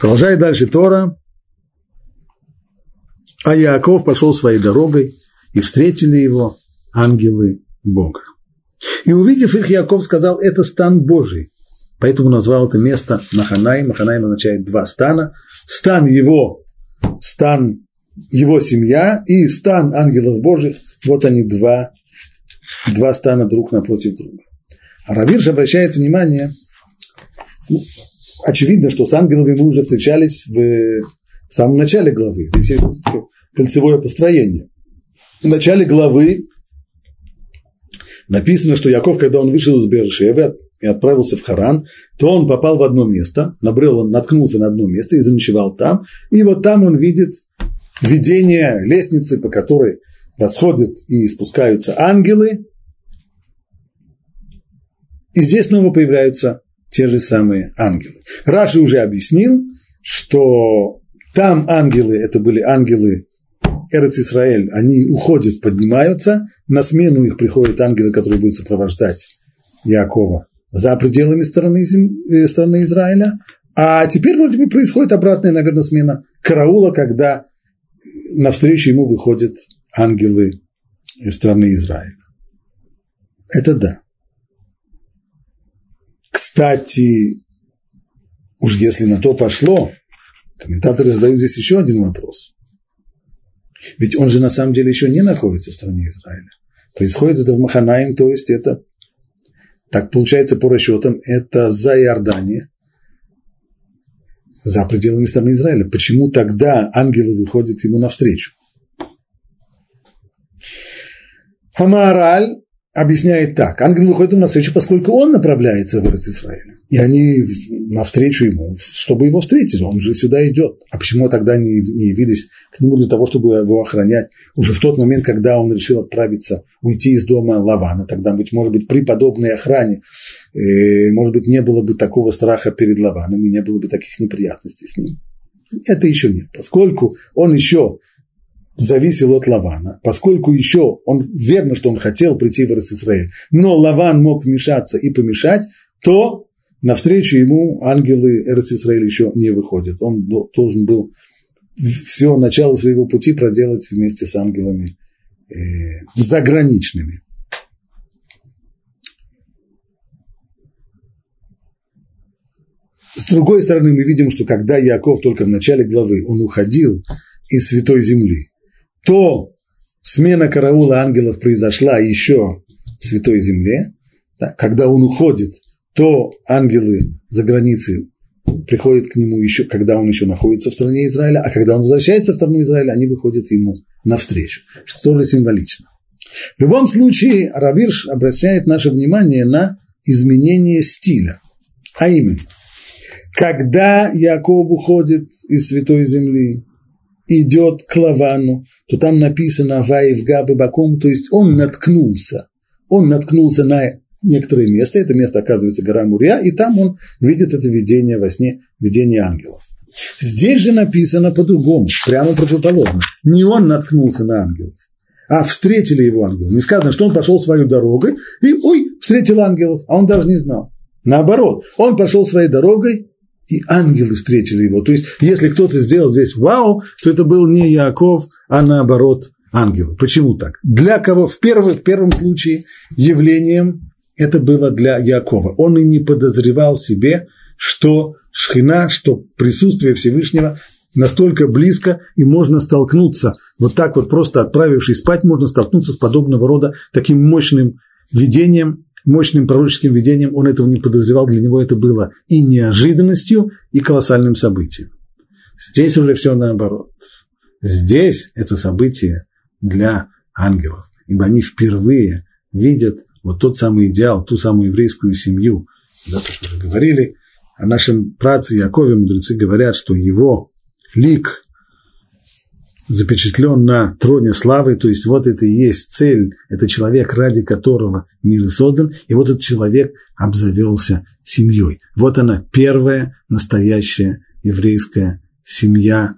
Продолжает дальше Тора. А Яков пошел своей дорогой, и встретили его ангелы Бога. И увидев их, Яков сказал, это стан Божий. Поэтому назвал это место Маханаим. Маханаим означает два стана. Стан его, стан его семья и стан ангелов Божьих. Вот они два, два стана друг напротив друга. А Равирш обращает внимание, ну, очевидно, что с ангелами мы уже встречались в самом начале главы. Здесь есть кольцевое построение. В начале главы написано, что Яков, когда он вышел из Бершевы и отправился в Харан, то он попал в одно место, набрел, он наткнулся на одно место и заночевал там, и вот там он видит видение лестницы, по которой восходят и спускаются ангелы, и здесь снова появляются те же самые ангелы. Раши уже объяснил, что там ангелы, это были ангелы Эрец Исраэль, они уходят, поднимаются, на смену их приходят ангелы, которые будут сопровождать Якова за пределами страны, э, страны Израиля, а теперь вроде бы происходит обратная, наверное, смена караула, когда навстречу ему выходят ангелы из страны Израиля. Это да. Кстати, уж если на то пошло, комментаторы задают здесь еще один вопрос. Ведь он же на самом деле еще не находится в стране Израиля. Происходит это в Маханаим, то есть это, так получается по расчетам, это за Иордания, за пределами страны Израиля. Почему тогда ангелы выходят ему навстречу? Хамараль объясняет так. Ангел выходит ему навстречу, поскольку он направляется в Израиль. И они навстречу ему, чтобы его встретить. Он же сюда идет. А почему тогда не, не явились к нему для того, чтобы его охранять? Уже в тот момент, когда он решил отправиться, уйти из дома Лавана, тогда, быть может быть, при подобной охране, э, может быть, не было бы такого страха перед Лаваном и не было бы таких неприятностей с ним. Это еще нет, поскольку он еще зависел от Лавана, поскольку еще он верно, что он хотел прийти в Израиль, но Лаван мог вмешаться и помешать, то навстречу ему ангелы Исраиль еще не выходят. Он должен был все начало своего пути проделать вместе с ангелами э, заграничными. С другой стороны, мы видим, что когда Яков только в начале главы, он уходил из Святой Земли, то смена караула ангелов произошла еще в Святой Земле, да, когда он уходит, то ангелы за границей приходят к нему еще, когда он еще находится в стране Израиля, а когда он возвращается в страну Израиля, они выходят ему навстречу, что тоже символично. В любом случае, Равирш обращает наше внимание на изменение стиля, а именно, когда Яков уходит из Святой Земли, идет к Лавану, то там написано «Ваев Габы Баком», то есть он наткнулся, он наткнулся на некоторое место, это место оказывается гора Мурия, и там он видит это видение во сне, видение ангелов. Здесь же написано по-другому, прямо противоположно. Не он наткнулся на ангелов, а встретили его ангелы. Не сказано, что он пошел своей дорогой и, ой, встретил ангелов, а он даже не знал. Наоборот, он пошел своей дорогой, и ангелы встретили его. То есть, если кто-то сделал здесь вау, то это был не Яков, а наоборот ангелы. Почему так? Для кого в первом, в первом случае явлением это было для Якова. Он и не подозревал себе, что шхина, что присутствие Всевышнего настолько близко, и можно столкнуться, вот так вот просто отправившись спать, можно столкнуться с подобного рода таким мощным видением, мощным пророческим видением, он этого не подозревал, для него это было и неожиданностью, и колоссальным событием. Здесь уже все наоборот. Здесь это событие для ангелов, ибо они впервые видят вот тот самый идеал, ту самую еврейскую семью, да, как уже говорили, о нашем праце Якове мудрецы говорят, что его лик запечатлен на троне славы, то есть вот это и есть цель, это человек, ради которого мир создан, и вот этот человек обзавелся семьей. Вот она первая настоящая еврейская семья,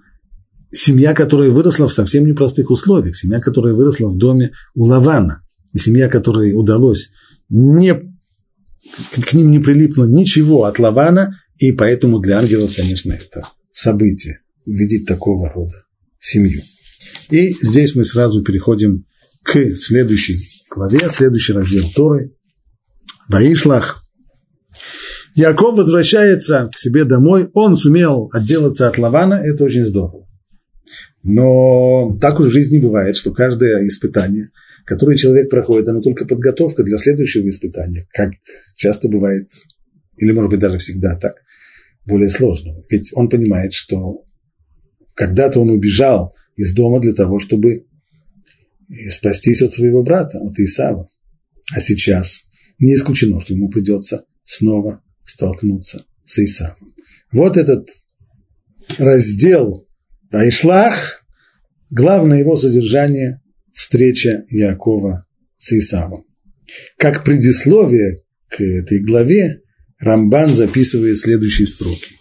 семья, которая выросла в совсем непростых условиях, семья, которая выросла в доме у Лавана, и семья, которой удалось не, к ним не прилипло ничего от Лавана, и поэтому для ангелов, конечно, это событие, увидеть такого рода семью. И здесь мы сразу переходим к следующей главе, следующий раздел Торы. Ваишлах. Яков возвращается к себе домой, он сумел отделаться от Лавана, это очень здорово. Но так уж в жизни бывает, что каждое испытание – который человек проходит, оно только подготовка для следующего испытания, как часто бывает, или может быть даже всегда так, более сложного. Ведь он понимает, что когда-то он убежал из дома для того, чтобы спастись от своего брата, от Исава. А сейчас не исключено, что ему придется снова столкнуться с Исавом. Вот этот раздел Айшлах, главное его содержание встреча Якова с Исавом. Как предисловие к этой главе Рамбан записывает следующие строки.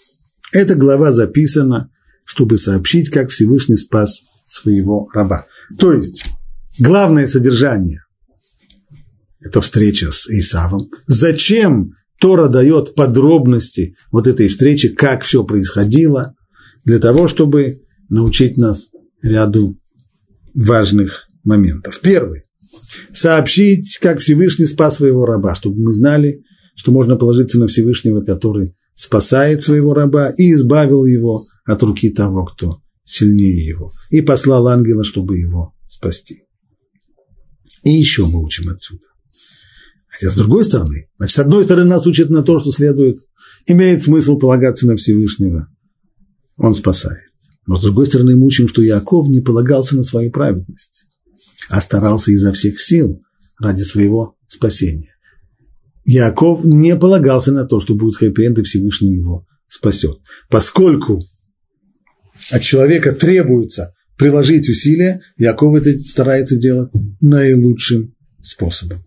Эта глава записана, чтобы сообщить, как Всевышний спас своего раба. То есть, главное содержание – это встреча с Исавом. Зачем Тора дает подробности вот этой встречи, как все происходило, для того, чтобы научить нас ряду важных моментов. Первый. Сообщить, как Всевышний спас своего раба, чтобы мы знали, что можно положиться на Всевышнего, который спасает своего раба и избавил его от руки того, кто сильнее его, и послал ангела, чтобы его спасти. И еще мы учим отсюда. Хотя с другой стороны, значит, с одной стороны нас учат на то, что следует, имеет смысл полагаться на Всевышнего. Он спасает. Но с другой стороны мы учим, что Яков не полагался на свою праведность а старался изо всех сил ради своего спасения. Яков не полагался на то, что будет хэппи-энд и Всевышний его спасет. Поскольку от человека требуется приложить усилия, Яков это старается делать наилучшим способом.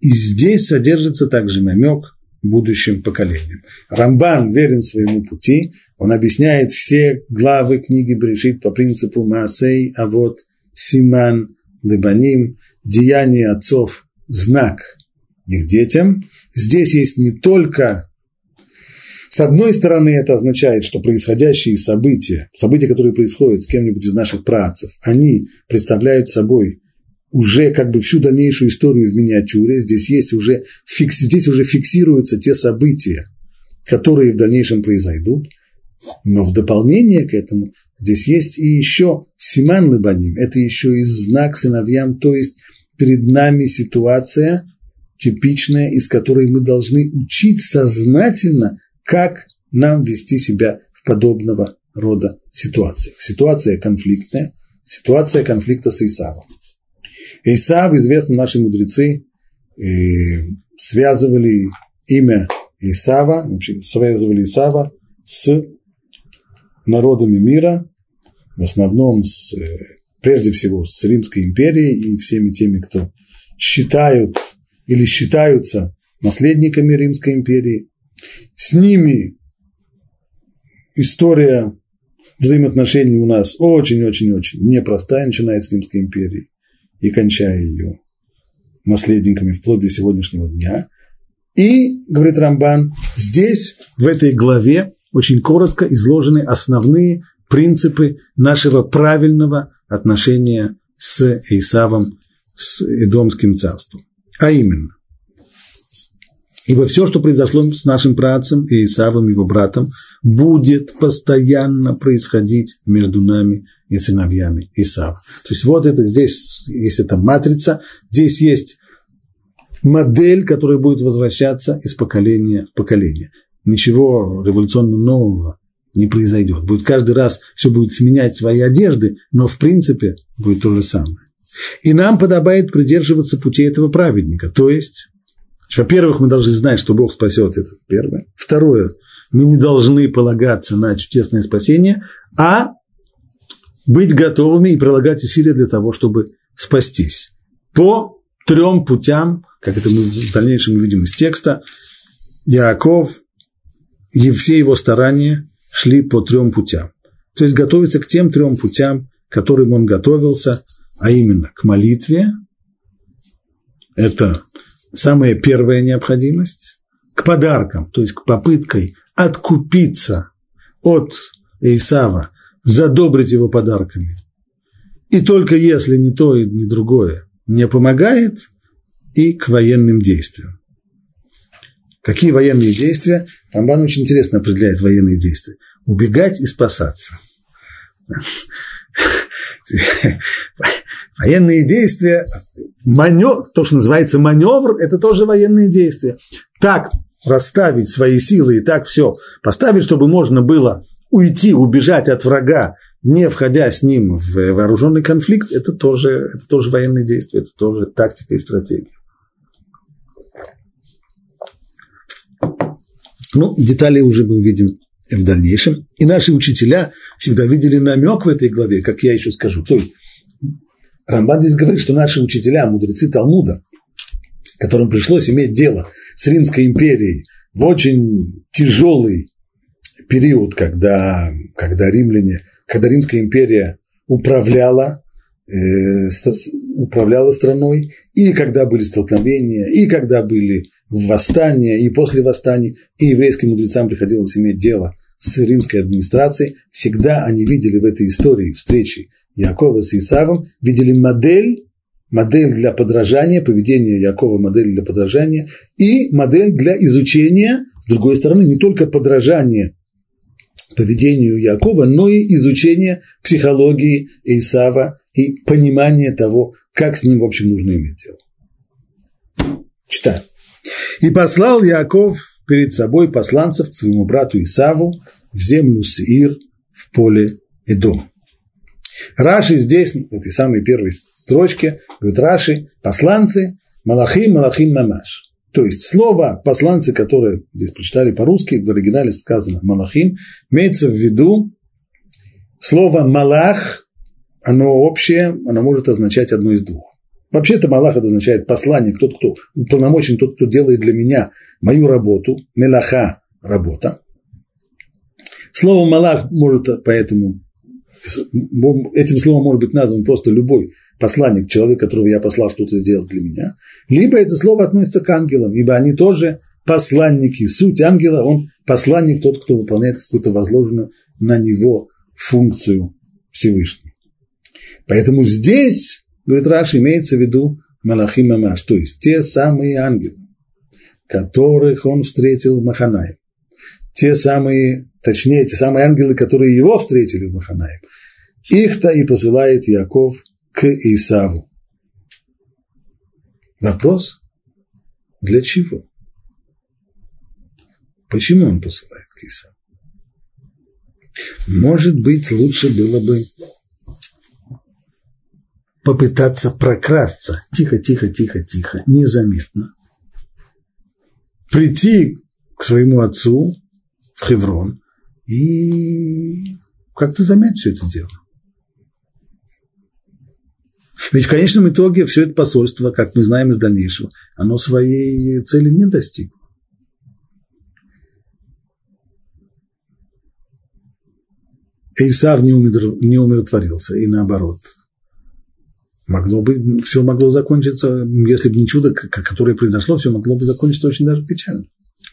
И здесь содержится также намек будущим поколениям. Рамбан верен своему пути, он объясняет все главы книги Брешит по принципу Маасей, а вот Симан, Лебаним, деяние отцов – знак их детям. Здесь есть не только с одной стороны, это означает, что происходящие события, события, которые происходят с кем-нибудь из наших працев, они представляют собой уже как бы всю дальнейшую историю в миниатюре. Здесь есть уже, фикс, здесь уже фиксируются те события, которые в дальнейшем произойдут. Но в дополнение к этому здесь есть и еще Симан Лабаним, это еще и знак сыновьям, то есть перед нами ситуация, типичная, из которой мы должны учить сознательно, как нам вести себя в подобного рода ситуациях. Ситуация конфликтная, ситуация конфликта с Исавом. Исав, известно наши мудрецы, связывали имя Исава, связывали Исава с народами мира, в основном с, э, прежде всего с Римской империей и всеми теми, кто считают или считаются наследниками Римской империи. С ними история взаимоотношений у нас очень-очень-очень непростая, начиная с Римской империи и кончая ее наследниками вплоть до сегодняшнего дня. И, говорит Рамбан, здесь, в этой главе, очень коротко изложены основные принципы нашего правильного отношения с Исавом, с Эдомским царством. А именно, ибо все, что произошло с нашим працем и Исавом, его братом, будет постоянно происходить между нами и сыновьями Исава. То есть вот это здесь есть эта матрица, здесь есть модель, которая будет возвращаться из поколения в поколение. Ничего революционно нового не произойдет. Будет каждый раз все будет сменять свои одежды, но в принципе будет то же самое. И нам подобает придерживаться путей этого праведника. То есть, во-первых, мы должны знать, что Бог спасет это. Первое. Второе, мы не должны полагаться на чудесное спасение, а быть готовыми и прилагать усилия для того, чтобы спастись. По трем путям, как это мы в дальнейшем увидим из текста, Яков и все его старания шли по трем путям. То есть готовиться к тем трем путям, к которым он готовился, а именно к молитве, это самая первая необходимость, к подаркам, то есть к попыткой откупиться от Исава, задобрить его подарками. И только если ни то, ни другое не помогает, и к военным действиям. Какие военные действия? Рамбан очень интересно определяет военные действия. Убегать и спасаться. Военные действия, маневр, то, что называется маневр, это тоже военные действия. Так расставить свои силы и так все поставить, чтобы можно было уйти, убежать от врага, не входя с ним в вооруженный конфликт, это тоже, это тоже военные действия, это тоже тактика и стратегия. Ну, детали уже мы увидим в дальнейшем. И наши учителя всегда видели намек в этой главе, как я еще скажу. То есть Рамбан здесь говорит, что наши учителя, мудрецы Талмуда, которым пришлось иметь дело с Римской империей в очень тяжелый период, когда, когда римляне, когда Римская империя управляла, э, управляла страной, и когда были столкновения, и когда были восстания, и после восстаний, и еврейским мудрецам приходилось иметь дело с римской администрацией, всегда они видели в этой истории встречи Якова с Исавом, видели модель, модель для подражания, поведение Якова модель для подражания, и модель для изучения, с другой стороны, не только подражание поведению Якова, но и изучение психологии Исава и понимание того, как с ним, в общем, нужно иметь дело. Читаем. «И послал Яков перед собой посланцев к своему брату Исаву в землю Сиир в поле Эдом». Раши здесь, в этой самой первой строчке, говорит Раши, посланцы, Малахим, Малахим Мамаш. То есть слово посланцы, которое здесь прочитали по-русски, в оригинале сказано Малахим, имеется в виду слово Малах, оно общее, оно может означать одно из двух. Вообще-то Малах это означает посланник, тот, кто полномочен, тот, кто делает для меня мою работу, мелаха – работа. Слово Малах может поэтому, этим словом может быть назван просто любой посланник, человек, которого я послал что-то сделать для меня, либо это слово относится к ангелам, ибо они тоже посланники. Суть ангела, он посланник, тот, кто выполняет какую-то возложенную на него функцию Всевышнего. Поэтому здесь, говорит Раш, имеется в виду Малахим Амаш, то есть те самые ангелы, которых он встретил в Маханаем. Те самые, точнее, те самые ангелы, которые его встретили в Маханаем. Их-то и посылает Яков к Исаву. Вопрос, Для чего? Почему он посылает к Исаву? Может быть, лучше было бы попытаться прокрасться тихо, тихо, тихо, тихо, незаметно, прийти к своему отцу в Хеврон и как-то замять все это дело. Ведь в конечном итоге все это посольство, как мы знаем из дальнейшего, оно своей цели не достигло. Исав не, умиротворился, и наоборот. Могло бы, все могло закончиться, если бы не чудо, которое произошло, все могло бы закончиться очень даже печально.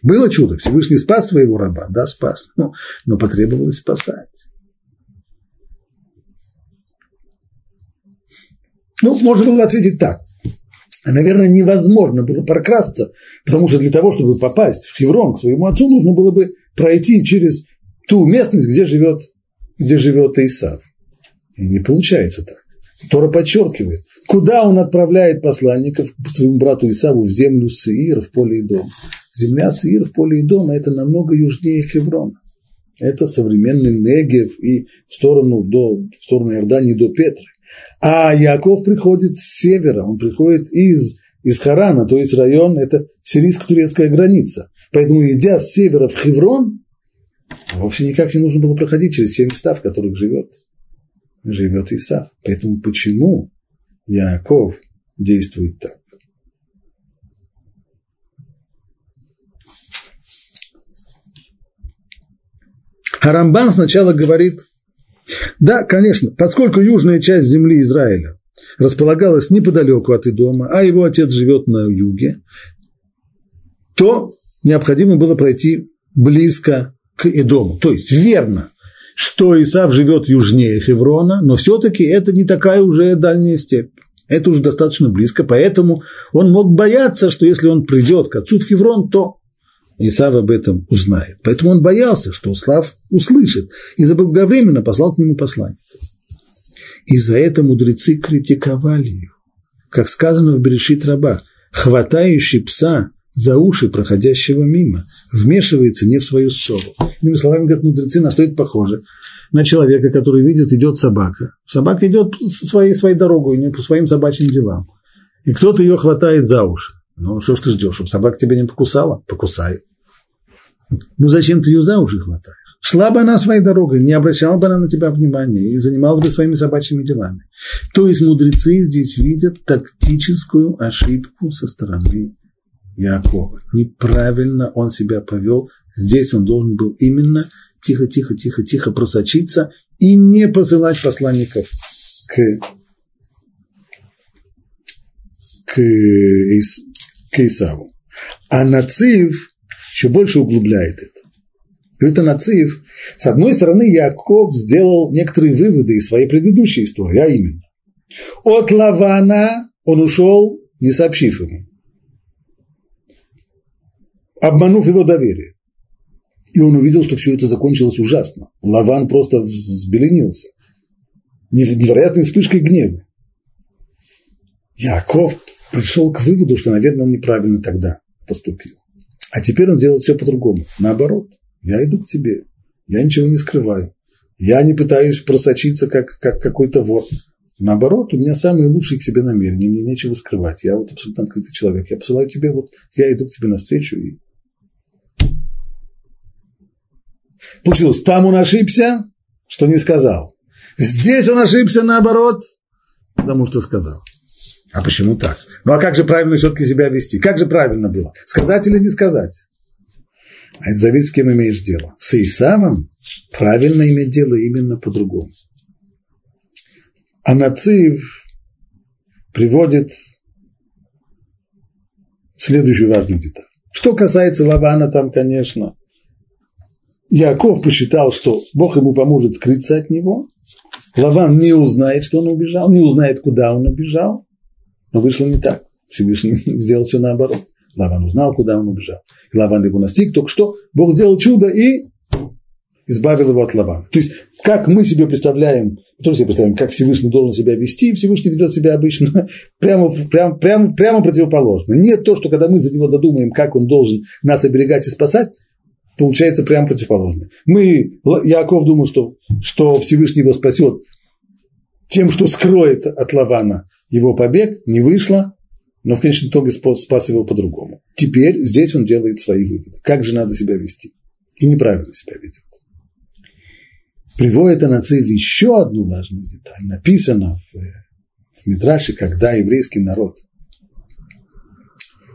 Было чудо, Всевышний спас своего раба, да, спас, но, но потребовалось спасать. Ну, можно было ответить так. Наверное, невозможно было прокрасться, потому что для того, чтобы попасть в Хеврон к своему отцу, нужно было бы пройти через ту местность, где живет где живет Исав. И не получается так. Тора подчеркивает, куда он отправляет посланников своему брату Исаву в землю Сеир, в поле и дом. Земля Сеир в поле и дома – это намного южнее Хеврона. Это современный Негев и в сторону, до, в сторону Иордании до Петры. А Яков приходит с севера, он приходит из, из Харана, то есть район, это сирийско-турецкая граница. Поэтому, идя с севера в Хеврон, Вовсе никак не нужно было проходить через те места, в которых живет, живет Исав. Поэтому почему Яков действует так? Харамбан сначала говорит, да, конечно, поскольку южная часть земли Израиля располагалась неподалеку от Идома, а его отец живет на юге, то необходимо было пройти близко к Идому. То есть верно, что Исав живет южнее Хеврона, но все-таки это не такая уже дальняя степь. Это уже достаточно близко, поэтому он мог бояться, что если он придет к отцу в Хеврон, то Исав об этом узнает. Поэтому он боялся, что Услав услышит, и заблаговременно послал к нему послание. И за это мудрецы критиковали его. Как сказано в Берешит Раба, хватающий пса за уши проходящего мимо, вмешивается не в свою ссору. Иными словами, говорят мудрецы, на что это похоже? На человека, который видит, идет собака. Собака идет своей, своей дорогой, не по своим собачьим делам. И кто-то ее хватает за уши. Ну, что ж ты ждешь, чтобы собака тебя не покусала? Покусай. Ну, зачем ты ее за уши хватаешь? Шла бы она своей дорогой, не обращала бы она на тебя внимания и занималась бы своими собачьими делами. То есть мудрецы здесь видят тактическую ошибку со стороны Якова. Неправильно он себя повел. Здесь он должен был именно тихо, тихо, тихо, тихо просочиться и не посылать посланников к, к, Ис, к Исаву. А Нацив еще больше углубляет это. Говорит о Нацив, с одной стороны, Яков сделал некоторые выводы из своей предыдущей истории, а именно, от Лавана он ушел, не сообщив ему обманув его доверие. И он увидел, что все это закончилось ужасно. Лаван просто взбеленился. Невероятной вспышкой гнева. Яков пришел к выводу, что, наверное, он неправильно тогда поступил. А теперь он делает все по-другому. Наоборот, я иду к тебе, я ничего не скрываю. Я не пытаюсь просочиться, как, как какой-то вор. Наоборот, у меня самые лучшие к себе намерения, мне нечего скрывать. Я вот абсолютно открытый человек. Я посылаю тебе, вот я иду к тебе навстречу и Получилось, там он ошибся, что не сказал. Здесь он ошибся наоборот, потому что сказал. А почему так? Ну а как же правильно все-таки себя вести? Как же правильно было? Сказать или не сказать? А это зависит, с кем имеешь дело. С Исавом правильно иметь дело именно по-другому. А Нацив приводит следующую важную деталь. Что касается Лавана, там, конечно, Яков посчитал, что Бог ему поможет скрыться от него. Лаван не узнает, что он убежал, не узнает, куда он убежал. Но вышло не так. Всевышний сделал все наоборот. Лаван узнал, куда он убежал. И Лаван его настиг, только что Бог сделал чудо, и избавил его от Лавана. То есть, как мы себе представляем, тоже себе представляем, как Всевышний должен себя вести, Всевышний ведет себя обычно прямо, прямо, прямо, прямо противоположно. Нет то, что когда мы за него додумаем, как он должен нас оберегать и спасать, получается прямо противоположно. Мы, Яков думал, что, что Всевышний его спасет тем, что скроет от Лавана его побег, не вышло, но в конечном итоге спас его по-другому. Теперь здесь он делает свои выводы. Как же надо себя вести? И неправильно себя ведет. Приводит Анацив еще одну важную деталь. Написано в, в Мидраше, когда еврейский народ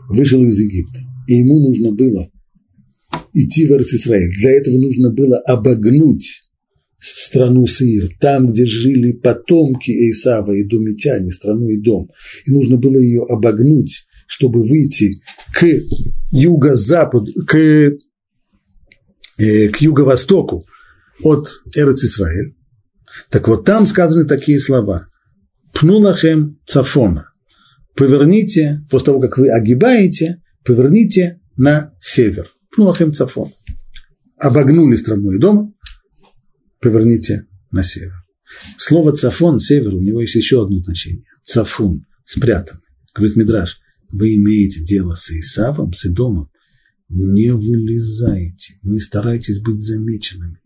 вышел из Египта, и ему нужно было идти в Израиль. Для этого нужно было обогнуть страну Сир, там, где жили потомки Исава и Думитяне, страну и дом. И нужно было ее обогнуть, чтобы выйти к юго-западу, к, э, к юго-востоку от Эрец. Так вот, там сказаны такие слова. Пнулахем цафона. Поверните, после того, как вы огибаете, поверните на север. Пнулахем цафон. Обогнули страну дом, поверните на север. Слово цафон, север, у него есть еще одно значение. Цафун, спрятанный. Говорит Мидраш, вы имеете дело с Исавом, с Идомом, не вылезайте, не старайтесь быть замеченными.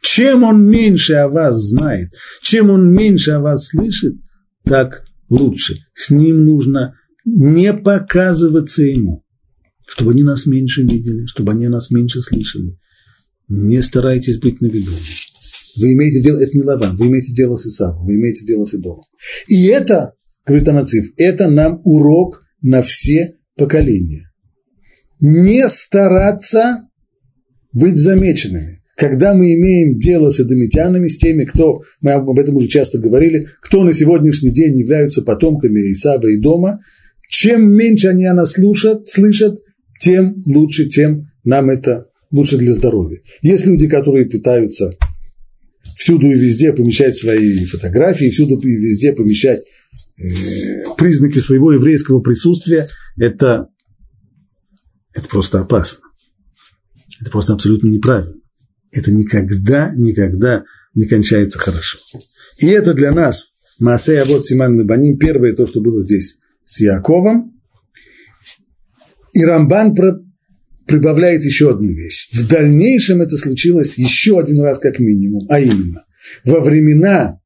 Чем он меньше о вас знает, чем он меньше о вас слышит, так лучше. С ним нужно не показываться ему, чтобы они нас меньше видели, чтобы они нас меньше слышали. Не старайтесь быть на виду. Вы имеете дело, это не Лаван, вы имеете дело с Исавом, вы имеете дело с Идомом. И это, говорит Анациф, это нам урок на все поколения. Не стараться быть замеченными. Когда мы имеем дело с эдомитянами, с теми, кто, мы об этом уже часто говорили, кто на сегодняшний день являются потомками Исава и Дома, чем меньше они о нас слушают, слышат, тем лучше, тем нам это лучше для здоровья. Есть люди, которые пытаются всюду и везде помещать свои фотографии, всюду и везде помещать э, признаки своего еврейского присутствия, это, это просто опасно. Это просто абсолютно неправильно это никогда, никогда не кончается хорошо. И это для нас Маасея вот Симан Мебаним, первое то, что было здесь с Яковом. И Рамбан про, прибавляет еще одну вещь. В дальнейшем это случилось еще один раз как минимум, а именно во времена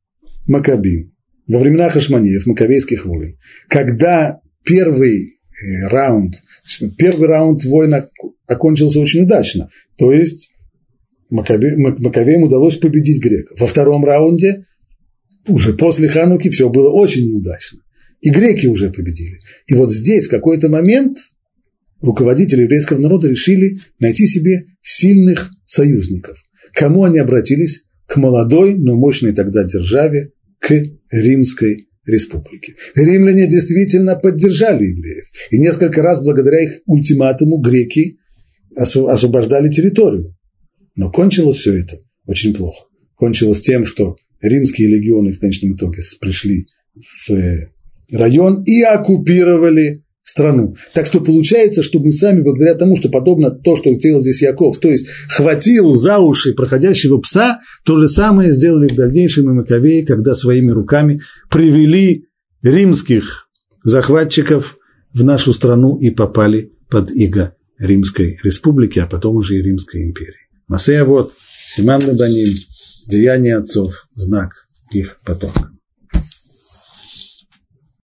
Макабим, во времена Хашманеев, Маковейских войн, когда первый э, раунд, первый раунд войны окончился очень удачно, то есть Макаве, удалось победить греков. Во втором раунде, уже после Хануки, все было очень неудачно. И греки уже победили. И вот здесь в какой-то момент руководители еврейского народа решили найти себе сильных союзников. Кому они обратились? К молодой, но мощной тогда державе, к Римской республике. Римляне действительно поддержали евреев. И несколько раз благодаря их ультиматуму греки освобождали территорию. Но кончилось все это очень плохо. Кончилось тем, что римские легионы в конечном итоге пришли в э, район и оккупировали страну. Так что получается, что мы сами, благодаря тому, что подобно то, что сделал здесь Яков, то есть хватил за уши проходящего пса, то же самое сделали в дальнейшем и Маковеи, когда своими руками привели римских захватчиков в нашу страну и попали под иго Римской республики, а потом уже и Римской империи. Масея вот, Симан Лабаним, деяние отцов, знак их потока.